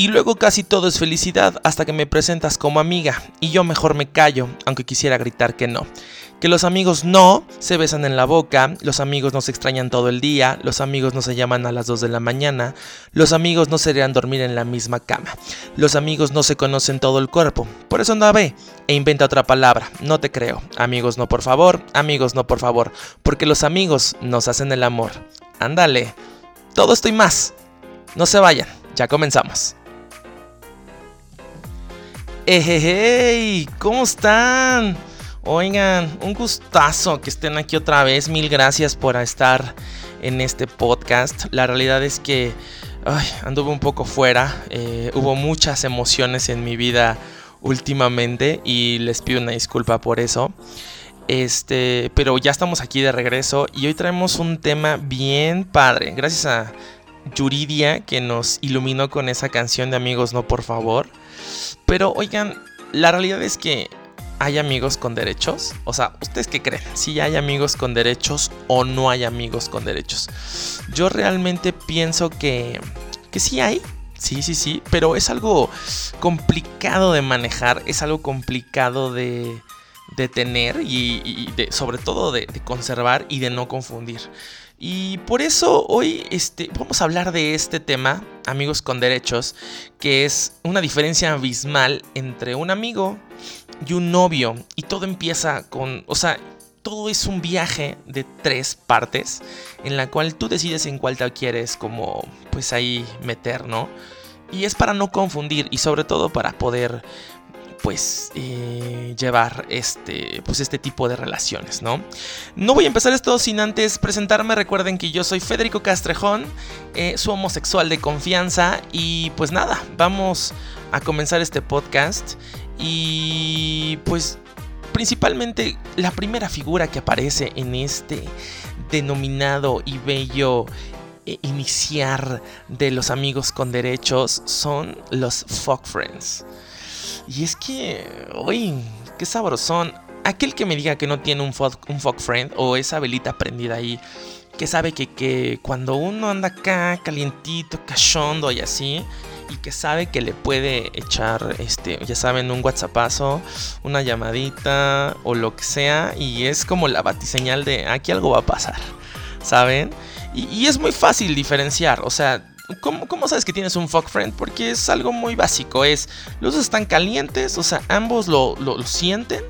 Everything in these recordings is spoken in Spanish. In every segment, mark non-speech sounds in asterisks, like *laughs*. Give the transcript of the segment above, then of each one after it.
Y luego casi todo es felicidad hasta que me presentas como amiga y yo mejor me callo, aunque quisiera gritar que no. Que los amigos no se besan en la boca, los amigos no se extrañan todo el día, los amigos no se llaman a las 2 de la mañana, los amigos no se irían dormir en la misma cama, los amigos no se conocen todo el cuerpo. Por eso anda ve e inventa otra palabra, no te creo. Amigos no por favor, amigos no por favor, porque los amigos nos hacen el amor. Ándale, todo esto y más. No se vayan, ya comenzamos. ¡Ejejey! ¿Cómo están? Oigan, un gustazo que estén aquí otra vez. Mil gracias por estar en este podcast. La realidad es que anduve un poco fuera. Eh, hubo muchas emociones en mi vida últimamente y les pido una disculpa por eso. Este, pero ya estamos aquí de regreso y hoy traemos un tema bien padre. Gracias a Yuridia que nos iluminó con esa canción de Amigos No por favor. Pero oigan, la realidad es que hay amigos con derechos. O sea, ¿ustedes qué creen? Si hay amigos con derechos o no hay amigos con derechos. Yo realmente pienso que, que sí hay. Sí, sí, sí. Pero es algo complicado de manejar. Es algo complicado de, de tener y, de, sobre todo de, de conservar y de no confundir. Y por eso hoy este, vamos a hablar de este tema, amigos con derechos, que es una diferencia abismal entre un amigo y un novio. Y todo empieza con, o sea, todo es un viaje de tres partes en la cual tú decides en cuál te quieres como pues ahí meter, ¿no? Y es para no confundir y sobre todo para poder pues eh, llevar este, pues este tipo de relaciones, ¿no? No voy a empezar esto sin antes presentarme. Recuerden que yo soy Federico Castrejón, eh, su homosexual de confianza y pues nada, vamos a comenzar este podcast y pues principalmente la primera figura que aparece en este denominado y bello eh, iniciar de los amigos con derechos son los fuck friends. Y es que, uy, qué sabrosón. Aquel que me diga que no tiene un fuck, un friend o esa velita prendida ahí, que sabe que, que cuando uno anda acá calientito, cachondo y así, y que sabe que le puede echar, este, ya saben, un WhatsAppazo, una llamadita o lo que sea, y es como la batiseñal de aquí algo va a pasar, ¿saben? Y, y es muy fácil diferenciar, o sea, ¿Cómo, sabes que tienes un fuck friend? Porque es algo muy básico. Es, los dos están calientes, o sea, ambos lo, sienten.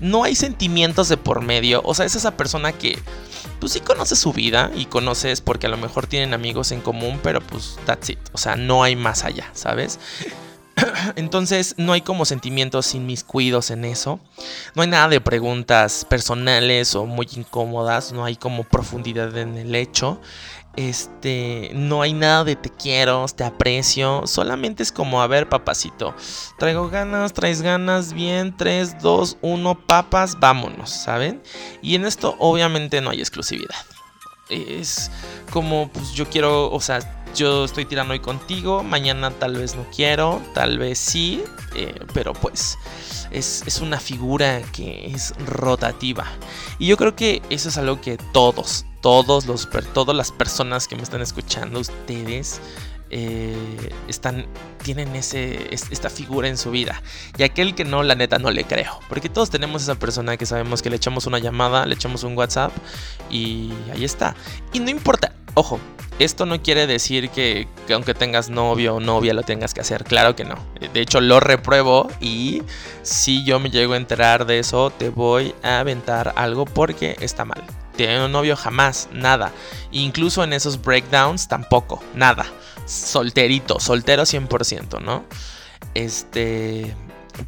No hay sentimientos de por medio. O sea, es esa persona que, pues sí conoces su vida y conoces porque a lo mejor tienen amigos en común, pero pues that's it. O sea, no hay más allá, ¿sabes? *coughs* Entonces no hay como sentimientos sin mis cuidos en eso. No hay nada de preguntas personales o muy incómodas. No hay como profundidad en el hecho. Este, no hay nada de te quiero, te aprecio. Solamente es como, a ver, papacito. Traigo ganas, traes ganas, bien. 3, 2, 1, papas, vámonos, ¿saben? Y en esto obviamente no hay exclusividad. Es como, pues yo quiero, o sea, yo estoy tirando hoy contigo. Mañana tal vez no quiero, tal vez sí. Eh, pero pues es, es una figura que es rotativa. Y yo creo que eso es algo que todos, todos los, todas las personas que me están escuchando, ustedes, eh, están, tienen ese, esta figura en su vida. Y aquel que no, la neta no le creo. Porque todos tenemos esa persona que sabemos que le echamos una llamada, le echamos un WhatsApp y ahí está. Y no importa, ojo, esto no quiere decir que, que, aunque tengas novio o novia lo tengas que hacer, claro que no. De hecho lo repruebo y si yo me llego a enterar de eso te voy a aventar algo porque está mal tiene un novio jamás, nada. Incluso en esos breakdowns tampoco, nada. Solterito, soltero 100%, ¿no? Este,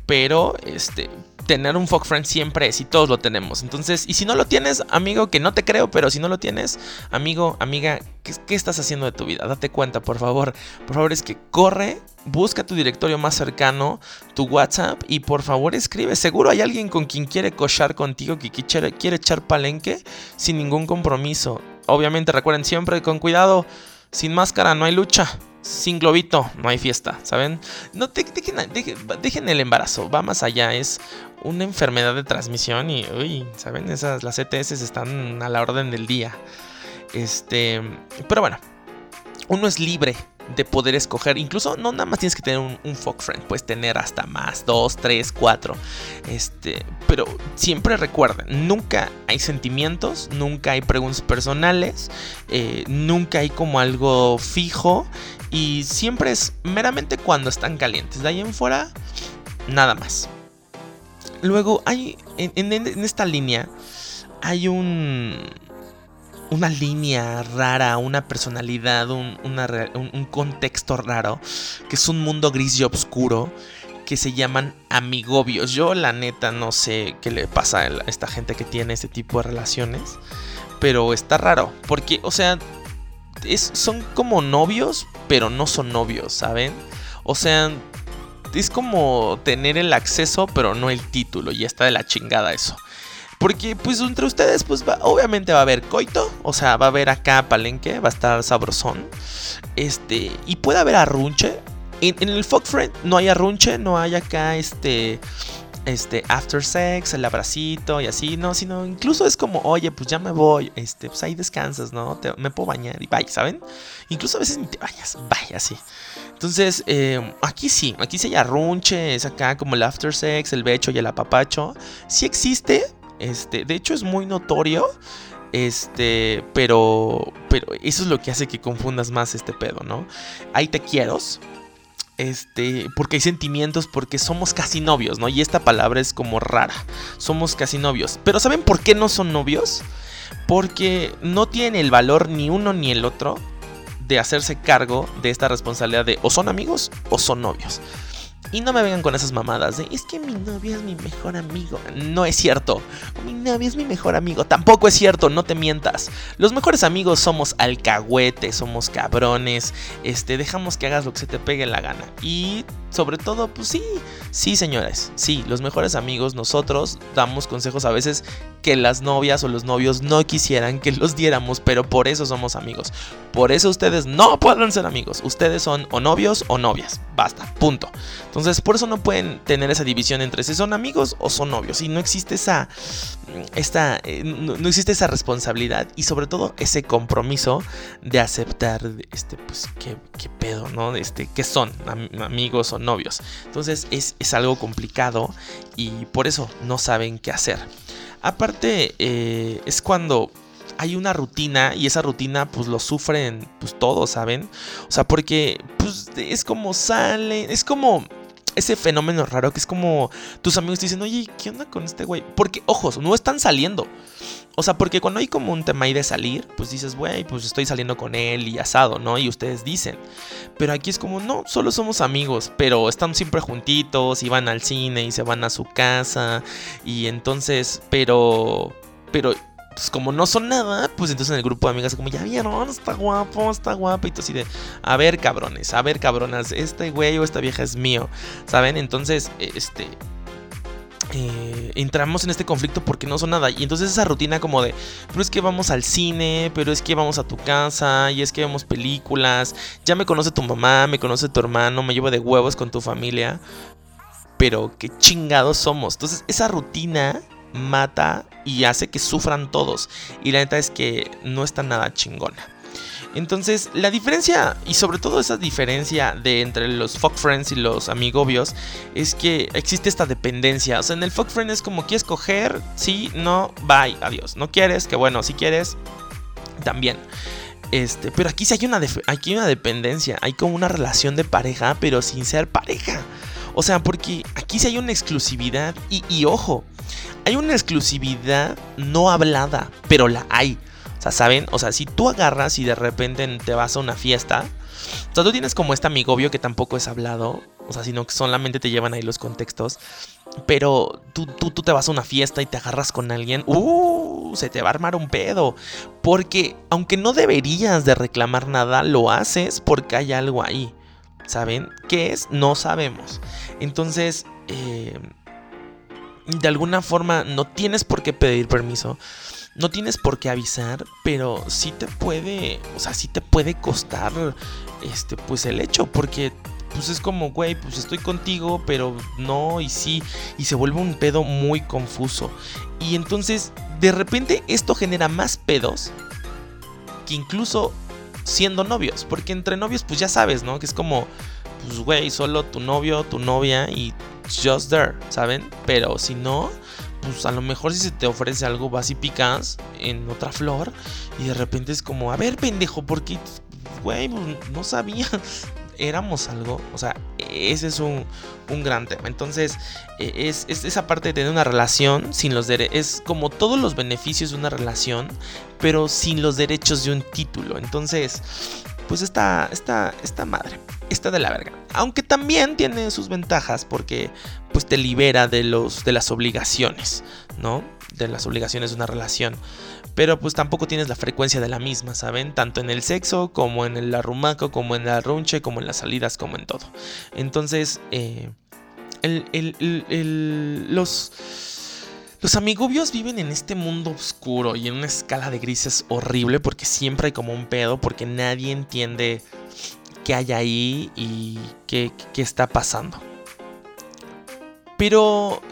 pero este tener un fuck friend siempre es y todos lo tenemos. Entonces, y si no lo tienes, amigo, que no te creo, pero si no lo tienes, amigo, amiga, ¿qué, estás haciendo de tu vida? Date cuenta, por favor. Por favor, es que corre, busca tu directorio más cercano, tu WhatsApp, y por favor escribe. Seguro hay alguien con quien quiere cochar contigo, que quiere echar palenque sin ningún compromiso. Obviamente, recuerden siempre con cuidado, sin máscara no hay lucha sin globito no hay fiesta, ¿saben? No dejen, el embarazo, va más allá, es una enfermedad de transmisión y, uy, ¿saben? Esas, las ETS están a la orden del día. Este, pero bueno, uno es libre de poder escoger. Incluso no nada más tienes que tener un, un friend, puedes tener hasta más, dos, tres, cuatro. Este, pero siempre recuerden, nunca hay sentimientos, nunca hay preguntas personales, eh, nunca hay como algo fijo y siempre es meramente cuando están calientes. De ahí en fuera, nada más. Luego hay en esta línea hay un una línea rara, una personalidad, un, contexto raro, que es un mundo gris y oscuro, que se llaman amigobios. Yo la neta no sé qué le pasa a esta gente que tiene este tipo de relaciones, pero está raro, porque, o sea, es, son como novios, pero no son novios, ¿saben? O sea, es como tener el acceso, pero no el título, y está de la chingada eso. Porque pues entre ustedes pues obviamente va a haber coito, o sea, va a haber acá palenque, va a estar sabrosón. Este, y puede haber arrunche. En, el fuck friend no hay arrunche, no hay acá este este after sex, el abracito y así, no, sino incluso es como, oye, pues ya me voy, este, pues ahí descansas, ¿no? me puedo bañar y vaya, ¿saben? Incluso a veces ni te bañas, vaya, así. Entonces, eh, aquí sí, aquí sí hay arrunche, es acá como el after sex, el becho y el apapacho. Sí existe, este, de hecho es muy notorio. Este, pero, pero eso es lo que hace que confundas más este pedo, ¿no? Hay te quiero, este, porque hay sentimientos, porque somos casi novios, ¿no? Y esta palabra es como rara, somos casi novios. Pero ¿saben por qué no son novios? Porque no tienen el valor ni uno ni el otro de hacerse cargo de esta responsabilidad de o son amigos o son novios. Y no me vengan con esas mamadas de es que mi novio es mi mejor amigo. No es cierto. Mi novio es mi mejor amigo. Tampoco es cierto, no te mientas. Los mejores amigos somos alcahuetes, somos cabrones. Este, dejamos que hagas lo que se te pegue la gana. Y sobre todo, pues sí, sí, señores. Sí, los mejores amigos, nosotros damos consejos a veces que las novias o los novios no quisieran que los diéramos, pero por eso somos amigos. Por eso ustedes no pueden ser amigos. Ustedes son o novios o novias. Basta, punto. Entonces, por eso no pueden tener esa división entre si son amigos o son novios. Y no existe esa, esta, eh, no, existe esa responsabilidad y sobre todo ese compromiso de aceptar, este, pues, qué, qué pedo, ¿no? Este, que son amigos o novios. Entonces, es, es algo complicado y por eso no saben qué hacer. Aparte, eh, es cuando hay una rutina y esa rutina pues lo sufren pues todos, ¿saben? O sea, porque pues es como sale, es como ese fenómeno raro que es como tus amigos te dicen, oye, ¿qué onda con este güey? Porque, ojos, no están saliendo. O sea, porque cuando hay como un tema ahí de salir, pues dices, güey, pues estoy saliendo con él y asado, ¿no? Y ustedes dicen. Pero aquí es como, no, solo somos amigos, pero están siempre juntitos y van al cine y se van a su casa. Y entonces, pero, pero pues como no son nada, pues entonces en el grupo de amigas como, ya vieron, está guapo, está guapo. Y tú así de, a ver cabrones, a ver cabronas, este güey o esta vieja es mío, ¿saben? Entonces, este... Eh, entramos en este conflicto porque no son nada. Y entonces esa rutina como de, pero es que vamos al cine, pero es que vamos a tu casa, y es que vemos películas, ya me conoce tu mamá, me conoce tu hermano, me llevo de huevos con tu familia. Pero qué chingados somos. Entonces esa rutina mata y hace que sufran todos. Y la neta es que no está nada chingona. Entonces, la diferencia, y sobre todo esa diferencia de entre los fuck friends y los amigobios, es que existe esta dependencia. O sea, en el fuck friend es como quieres coger, sí, no, bye, adiós. No quieres, que bueno, si quieres, también. Este, pero aquí sí hay una, aquí una dependencia, hay como una relación de pareja, pero sin ser pareja. O sea, porque aquí sí hay una exclusividad y ojo, hay una exclusividad no hablada, pero la hay. O sea, ¿saben? O sea, si tú agarras y de repente te vas a una fiesta, o sea, tú tienes como este amigobio que tampoco es hablado, o sea, sino que solamente te llevan ahí los contextos. Pero tú, tú, tú te vas a una fiesta y te agarras con alguien, ¡uh! Se te va a armar un pedo. Porque aunque no deberías de reclamar nada, lo haces porque hay algo ahí. ¿Saben? ¿Qué es? No sabemos. Entonces, eh, de alguna forma no tienes por qué pedir permiso, no tienes por qué avisar, pero sí te puede, o sea, sí te puede costar este pues el hecho porque pues es como, güey, pues estoy contigo, pero no y sí y se vuelve un pedo muy confuso. Y entonces, de repente esto genera más pedos que incluso siendo novios, porque entre novios pues ya sabes, ¿no? Que es como, pues güey, solo tu novio, tu novia y just there, ¿saben? Pero si no, pues a lo mejor si se te ofrece algo vas y picas en otra flor y de repente es como, a ver pendejo, porque, güey, pues, no sabía, *laughs* éramos algo, o sea, ese es un, gran tema. Entonces, e, es, esa parte de tener una relación sin los derechos, es como todos los beneficios de una relación, pero sin los derechos de un título. Entonces, pues está, está, está madre, está de la verga. Aunque también tiene sus ventajas porque pues te libera de, los, de las obligaciones, ¿no? De las obligaciones de una relación. Pero pues tampoco tienes la frecuencia de la misma, ¿saben? Tanto en el sexo como en el arrumaco, como en la runche, como en las salidas, como en todo. Entonces, eh, los... Los amigobios viven en este mundo oscuro y en una escala de grises horrible porque siempre hay como un pedo porque nadie entiende qué hay ahí y qué, está pasando. Pero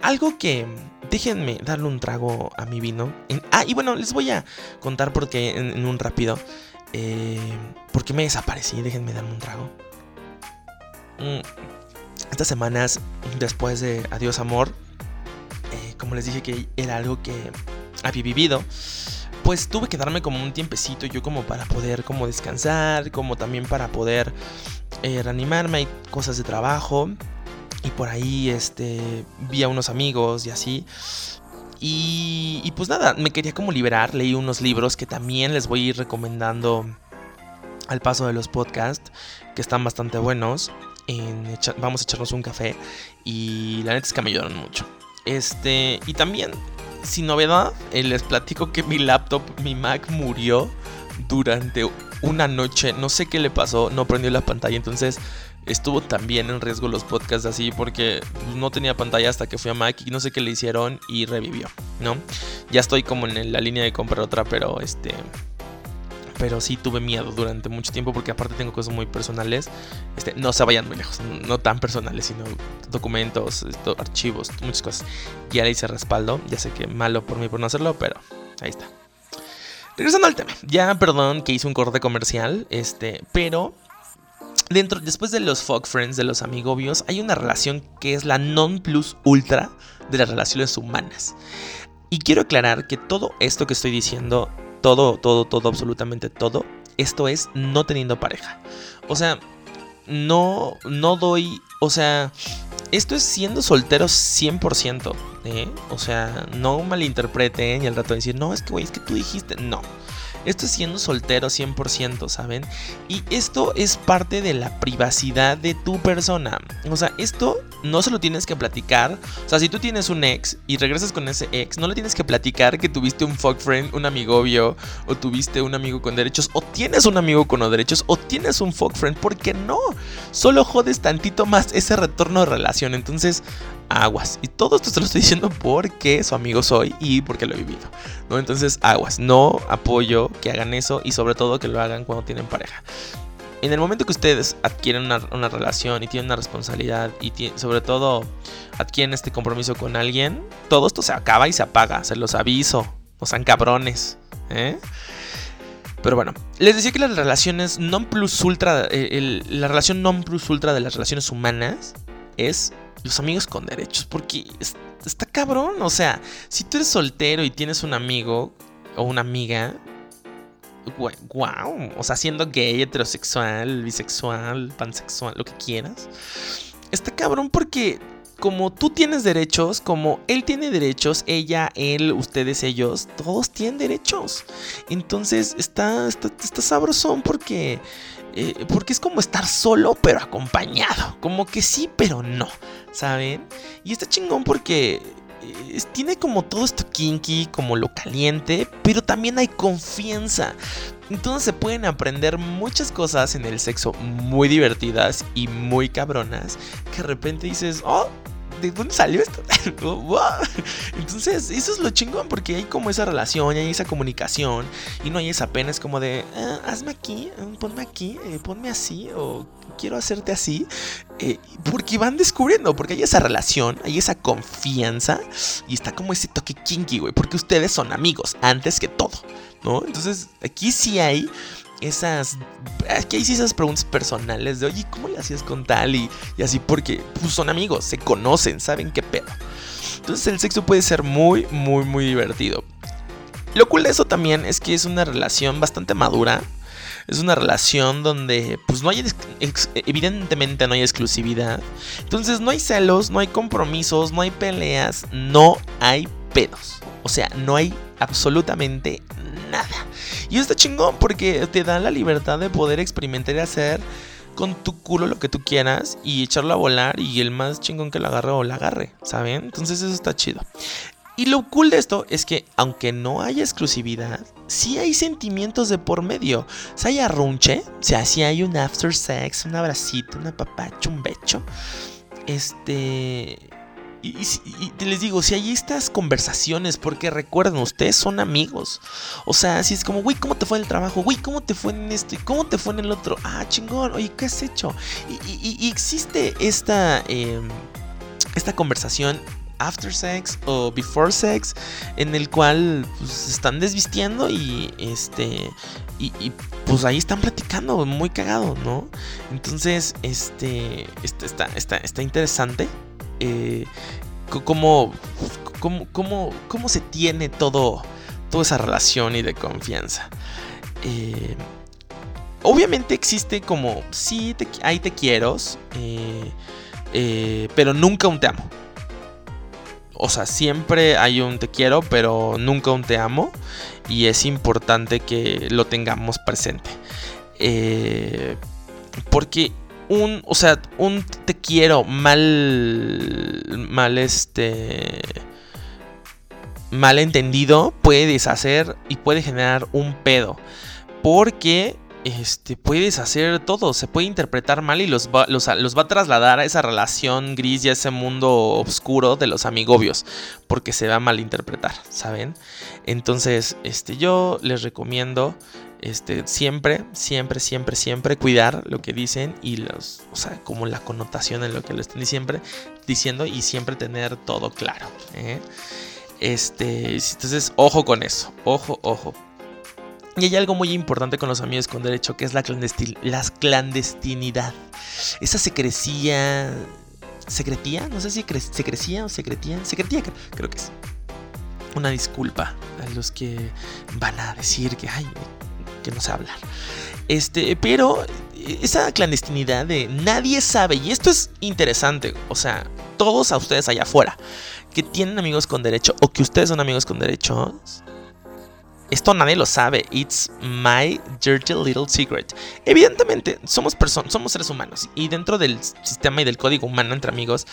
algo que déjenme darle un trago a mi vino. ah, y bueno, les voy a contar porque en, un rápido. Eh, porque me desaparecí. Déjenme darme un trago. Mm, estas semanas, después de Adiós Amor, eh, como les dije que era algo que había vivido, pues tuve que darme como un tiempecito yo como para poder como descansar, como también para poder eh, reanimarme, hay cosas de trabajo y por ahí este, vi a unos amigos y así. Y, pues nada, me quería como liberar, leí unos libros que también les voy a ir recomendando al paso de los podcasts, que están bastante buenos. vamos a echarnos un café y la neta es que me ayudaron mucho. Este, y también, sin novedad, eh, les platico que mi laptop, mi Mac murió durante una noche. No sé qué le pasó, no prendió la pantalla, entonces estuvo también en riesgo los podcasts así porque no tenía pantalla hasta que fui a Mac y no sé qué le hicieron y revivió, ¿no? Ya estoy como en la línea de comprar otra, pero este pero sí tuve miedo durante mucho tiempo porque aparte tengo cosas muy personales. Este, no se vayan muy lejos, no tan personales, sino documentos, archivos, muchas cosas. Ya le hice respaldo, ya sé que malo por mí por no hacerlo, pero ahí está. Regresando al tema, ya perdón que hice un corte comercial, este, pero dentro, después de los fuck friends, de los amigobios, hay una relación que es la non plus ultra de las relaciones humanas. Y quiero aclarar que todo esto que estoy diciendo, todo, todo, todo, absolutamente todo, esto es no teniendo pareja. O sea, no, no doy, o sea, esto es siendo soltero 100%, ¿eh? O sea, no malinterpreten y al rato decir, no, es que, güey, es que tú dijiste, no. Esto es siendo soltero 100%, ¿saben? Y esto es parte de la privacidad de tu persona. O sea, esto no se lo tienes que platicar. O sea, si tú tienes un ex y regresas con ese ex, no le tienes que platicar que tuviste un fuck friend, un amigo obvio, o tuviste un amigo con derechos, o tienes un amigo con derechos, o tienes un fuck friend. porque no? Solo jodes tantito más ese retorno de relación. Entonces, aguas. Y todo esto se lo estoy diciendo porque su amigo soy y porque lo he vivido. ¿no? Entonces, aguas. No apoyo que hagan eso y sobre todo que lo hagan cuando tienen pareja. En el momento que ustedes adquieren una, relación y tienen una responsabilidad y sobre todo adquieren este compromiso con alguien, todo esto se acaba y se apaga, se los aviso, no sean cabrones. ¿eh? Pero bueno, les decía que las relaciones non plus ultra, eh, la relación non plus ultra de las relaciones humanas es los amigos con derechos, porque está cabrón, o sea, si tú eres soltero y tienes un amigo o una amiga, wow, o sea, siendo gay, heterosexual, bisexual, pansexual, lo que quieras, está cabrón porque como tú tienes derechos, como él tiene derechos, ella, él, ustedes, ellos, todos tienen derechos. Entonces está, está, está sabrosón porque, eh, porque es como estar solo pero acompañado. Como que sí, pero no, ¿saben? Y está chingón porque tiene como todo esto kinky, como lo caliente, pero también hay confianza. Entonces se pueden aprender muchas cosas en el sexo muy divertidas y muy cabronas que de repente dices, oh, ¿de dónde salió esto? *laughs* Entonces, eso es lo chingón, porque hay como esa relación, hay esa comunicación, y no hay esa pena, como de, ah, hazme aquí, ponme aquí, eh, ponme así, o quiero hacerte así, eh, porque van descubriendo, porque hay esa relación, hay esa confianza y está como ese toque kinky, güey, porque ustedes son amigos antes que todo, ¿no? Entonces aquí sí hay esas. Que hay esas preguntas personales de, oye, ¿cómo le hacías con tal? Y, y así, porque pues, son amigos, se conocen, saben qué pedo. Entonces el sexo puede ser muy, muy, muy divertido. Lo cool de eso también es que es una relación bastante madura. Es una relación donde pues no hay evidentemente no hay exclusividad. Entonces no hay celos, no hay compromisos, no hay peleas, no hay pedos. O sea, no hay absolutamente nada. Y está chingón porque te da la libertad de poder experimentar y hacer con tu culo lo que tú quieras y echarlo a volar y el más chingón que lo agarre o la agarre, ¿saben? Entonces eso está chido. Y lo cool de esto es que, aunque no haya exclusividad, sí hay sentimientos de por medio. O sea, hay arrunche, o sea, sí hay un after sex, un abracito, una papacho, un becho. Este. Y, les digo, si hay estas conversaciones, porque recuerden, ustedes son amigos. O sea, si es como, güey, ¿cómo te fue en el trabajo? Güey, ¿cómo te fue en esto? ¿Y cómo te fue en el otro? Ah, chingón, oye, ¿qué has hecho? Y, existe esta, em, esta conversación after sex o before sex en el cual pues, se están desvistiendo y este y, pues ahí están platicando muy cagado no entonces este, este está, está, está interesante eh, cómo, cómo, cómo, se tiene todo toda esa relación y de confianza eh, obviamente existe como sí te, ahí te quiero eh, eh, pero nunca un te amo o sea, siempre hay un te quiero, pero nunca un te amo. Y es importante que lo tengamos presente. Porque un, o sea, un te quiero mal, mal este, mal entendido puede deshacer y puede generar un pedo. Porque este, puedes hacer todo, se puede interpretar mal y los va, los, va a trasladar a esa relación gris y a ese mundo oscuro de los amigobios, porque se va a malinterpretar, ¿saben? Entonces, este, yo les recomiendo este, siempre, siempre, siempre, siempre cuidar lo que dicen y los, o sea, como la connotación en lo que lo estén siempre diciendo y siempre tener todo claro. ¿eh? Este, entonces, ojo con eso, ojo, ojo. Y hay algo muy importante con los amigos con derecho, que es la, clandestinidad. Esa secrecía... ¿Secretía? No sé si se crecía o secretía. Secretía creo, que es. Una disculpa a los que van a decir que, que no sé hablar. Este, pero esa clandestinidad de nadie sabe, y esto es interesante, o sea, todos a ustedes allá afuera que tienen amigos con derecho o que ustedes son amigos con derechos, esto nadie lo sabe. It's my dirty little secret. Evidentemente, somos personas, somos seres humanos. Y dentro del sistema y del código humano entre amigos,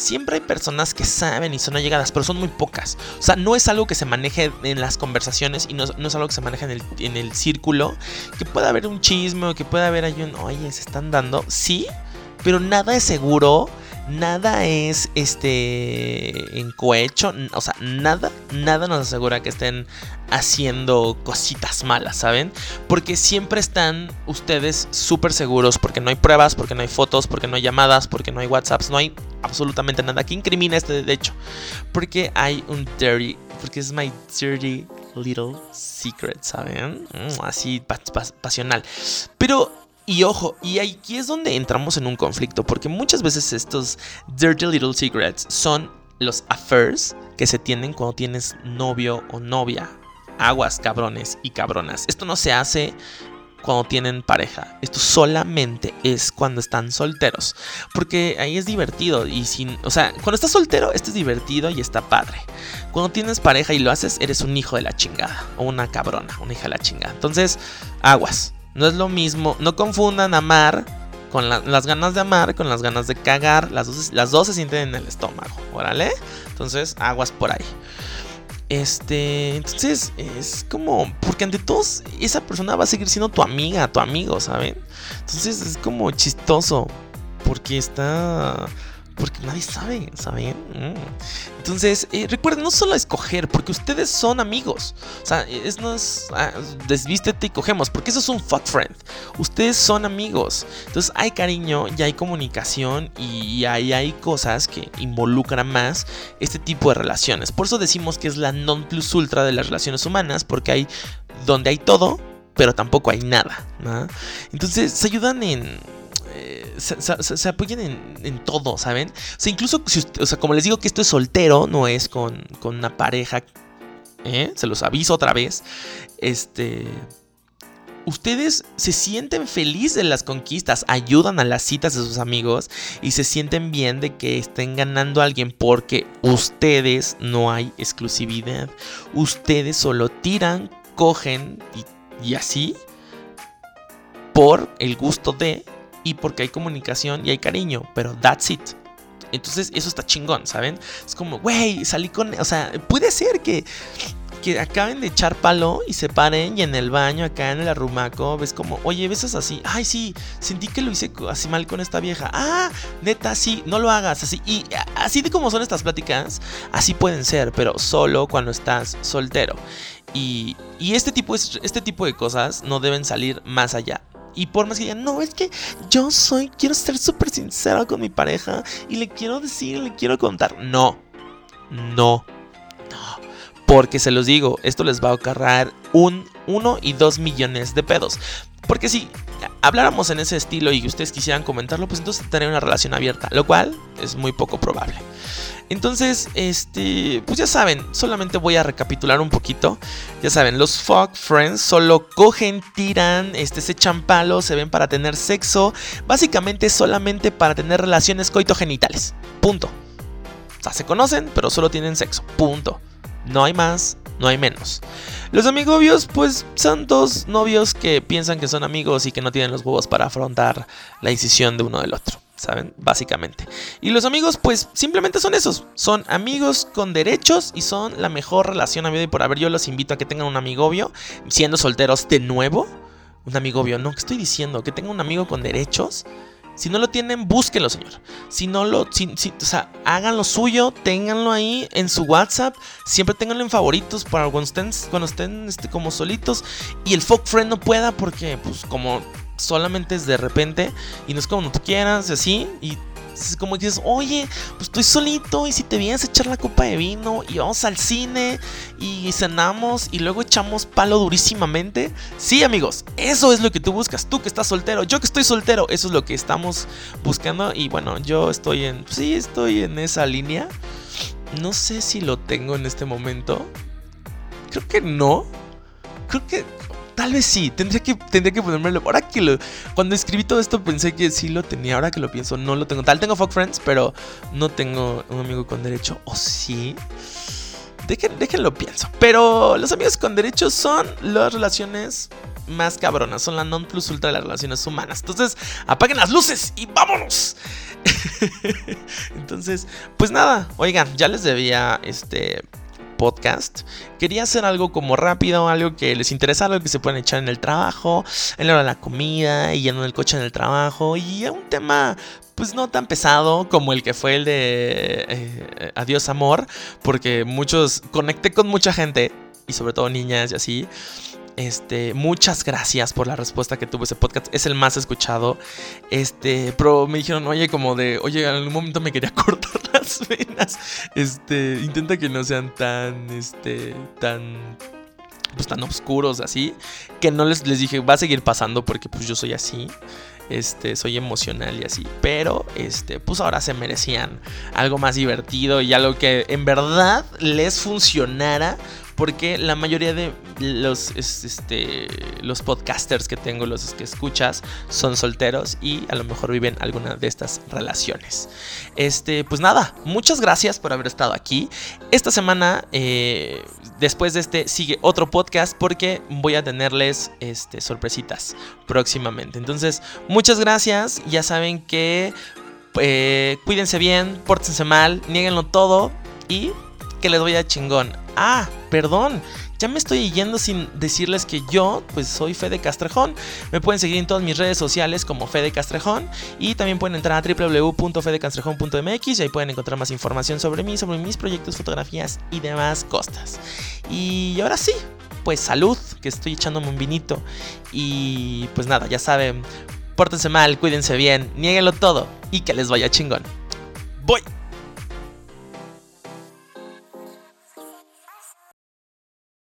siempre hay personas que saben y son allegadas, pero son muy pocas. O sea, no es algo que se maneje en las conversaciones y no, es algo que se maneje en el, en el círculo. Que pueda haber un chisme o que pueda haber ahí un, oye, se están dando. Sí, pero nada es seguro nada es este en cohecho, o sea, nada, nada nos asegura que estén haciendo cositas malas, ¿saben? Porque siempre están ustedes súper seguros, porque no hay pruebas, porque no hay fotos, porque no hay llamadas, porque no hay WhatsApps, no hay absolutamente nada que incrimina este hecho. Porque hay un dirty, porque es my dirty little secret, ¿saben? Mm, así pasional. Pero y ojo, y aquí es donde entramos en un conflicto, porque muchas veces estos dirty little secrets son los affairs que se tienen cuando tienes novio o novia. Aguas, cabrones y cabronas. Esto no se hace cuando tienen pareja. Esto solamente es cuando están solteros. Porque ahí es divertido. Y sin. O sea, cuando estás soltero, esto es divertido y está padre. Cuando tienes pareja y lo haces, eres un hijo de la chingada. O una cabrona, una hija de la chingada. Entonces, aguas. No es lo mismo. No confundan amar con las ganas de amar con las ganas de cagar. Las dos, las dos se sienten en el estómago. Órale. Entonces, aguas por ahí. Este, entonces es como, porque ante todos esa persona va a seguir siendo tu amiga, tu amigo, ¿saben? Entonces es como chistoso, porque está porque nadie sabe, ¿saben? Mm. Entonces, eh, recuerden, no solo escoger, porque ustedes son amigos. O sea, es, no es ah, desvístete y cogemos, porque eso es un fuck friend. Ustedes son amigos. Entonces, hay cariño y hay comunicación y hay, hay cosas que involucran más este tipo de relaciones. Por eso decimos que es la non plus ultra de las relaciones humanas, porque hay donde hay todo, pero tampoco hay nada. Entonces se ayudan en... Eh, se, apoyan en, todo, ¿saben? O sea, incluso, o sea, como les digo que esto es soltero, no es con, con una pareja, ¿eh? se los aviso otra vez, este ustedes se sienten felices de las conquistas, ayudan a las citas de sus amigos y se sienten bien de que estén ganando a alguien porque ustedes no hay exclusividad. Ustedes solo tiran, cogen y, así por el gusto de y porque hay comunicación y hay cariño, pero that's it. Entonces eso está chingón, ¿saben? Es como, güey, salí con... O sea, puede ser que que acaben de echar palo y se paren y en el baño acá en el arrumaco ves como, oye, besas así, ay sí, sentí que lo hice así mal con esta vieja, ah, neta, sí, no lo hagas así, y así de como son estas pláticas, así pueden ser, pero solo cuando estás soltero. Y, y este, tipo, este tipo de cosas no deben salir más allá. Y por más que digan, no, es que yo soy, quiero ser súper sincero con mi pareja y le quiero decir, le quiero contar. No, no, porque se los digo, esto les va a ahorrar un 1 y 2 millones de pedos. Porque si habláramos en ese estilo y ustedes quisieran comentarlo, pues entonces tendría una relación abierta, lo cual es muy poco probable. Entonces, este, pues ya saben, solamente voy a recapitular un poquito. Ya saben, los fuck friends solo cogen, tiran, este, se echan palos, se ven para tener sexo, básicamente solamente para tener relaciones coitogenitales. Punto. O sea, se conocen, pero solo tienen sexo. Punto. No hay más, no hay menos. Los amigobios, pues son dos novios que piensan que son amigos y que no tienen los huevos para afrontar la decisión de uno del otro. ¿Saben? Básicamente. Y los amigos, pues simplemente son esos. Son amigos con derechos y son la mejor relación a vida y por haber. Yo los invito a que tengan un amigobio, siendo solteros de nuevo. Un amigobio, no, ¿qué estoy diciendo? Que tengan un amigo con derechos si no lo tienen, búsquenlo, señor. Si no lo, o sea, hagan lo suyo, ténganlo ahí en su WhatsApp. Siempre ténganlo en favoritos para cuando estén, cuando estén este, como solitos. Y el folk friend no pueda porque, pues, como solamente es de repente y no es como tú quieras, así. Y es como dices, oye, pues estoy solito y si te vienes a echar la copa de vino y vamos al cine y cenamos y luego echamos palo durísimamente. Sí, amigos, eso es lo que tú buscas. Tú que estás soltero, yo que estoy soltero, eso es lo que estamos buscando. Y bueno, yo estoy en, sí, estoy en esa línea. No sé si lo tengo en este momento. Creo que no. Creo que Tal vez sí, tendría que, tendría que ponérmelo. Ahora que lo. Cuando escribí todo esto pensé que sí lo tenía. Ahora que lo pienso, no lo tengo. Tal tengo fuck friends, pero no tengo un amigo con derecho. ¿O sí? Dejen, déjenlo pienso. Pero los amigos con derechos son las relaciones más cabronas. Son la non plus ultra de las relaciones humanas. Entonces, apaguen las luces y vámonos. *laughs* Entonces, pues nada, oigan, ya les debía este podcast, quería hacer algo como rápido, algo que les interesa, algo que se pueden echar en el trabajo, en la hora de la comida y en el coche en el trabajo y un tema pues no tan pesado como el que fue el de eh, Adiós Amor, porque muchos, conecté con mucha gente y sobre todo niñas y así. Este, muchas gracias por la respuesta que tuvo ese podcast. Es el más escuchado. Este, pero me dijeron, oye, como de, oye, en algún momento me quería *laughs* cortar las venas. Este, intenta que no sean tan, este, tan pues tan oscuros así, que no les, les dije, va a seguir pasando porque pues yo soy así. Este, soy emocional y así. Pero, este, pues ahora se merecían algo más divertido y algo que en verdad les funcionara porque la mayoría de los, este, los podcasters que tengo, los que escuchas, son solteros y a lo mejor viven alguna de estas relaciones. Este, pues nada, muchas gracias por haber estado aquí. Esta semana, eh, después de este, sigue otro podcast porque voy a tenerles este, sorpresitas próximamente. Entonces, muchas gracias. Ya saben que eh, cuídense bien, pórtense mal, nieguenlo todo y que les vaya chingón. Ah, perdón. Ya me estoy yendo sin decirles que yo, pues soy Fede Castrejón. Me pueden seguir en todas mis redes sociales como Fede Castrejón. Y también pueden entrar a www.fedecastrejón.mx y ahí pueden encontrar más información sobre mí, sobre mis proyectos, fotografías y demás costas. Y ahora sí, pues salud, que estoy echándome un vinito. Y pues nada, ya saben, pórtense mal, cuídense bien, nieguenlo todo y que les vaya chingón. Voy.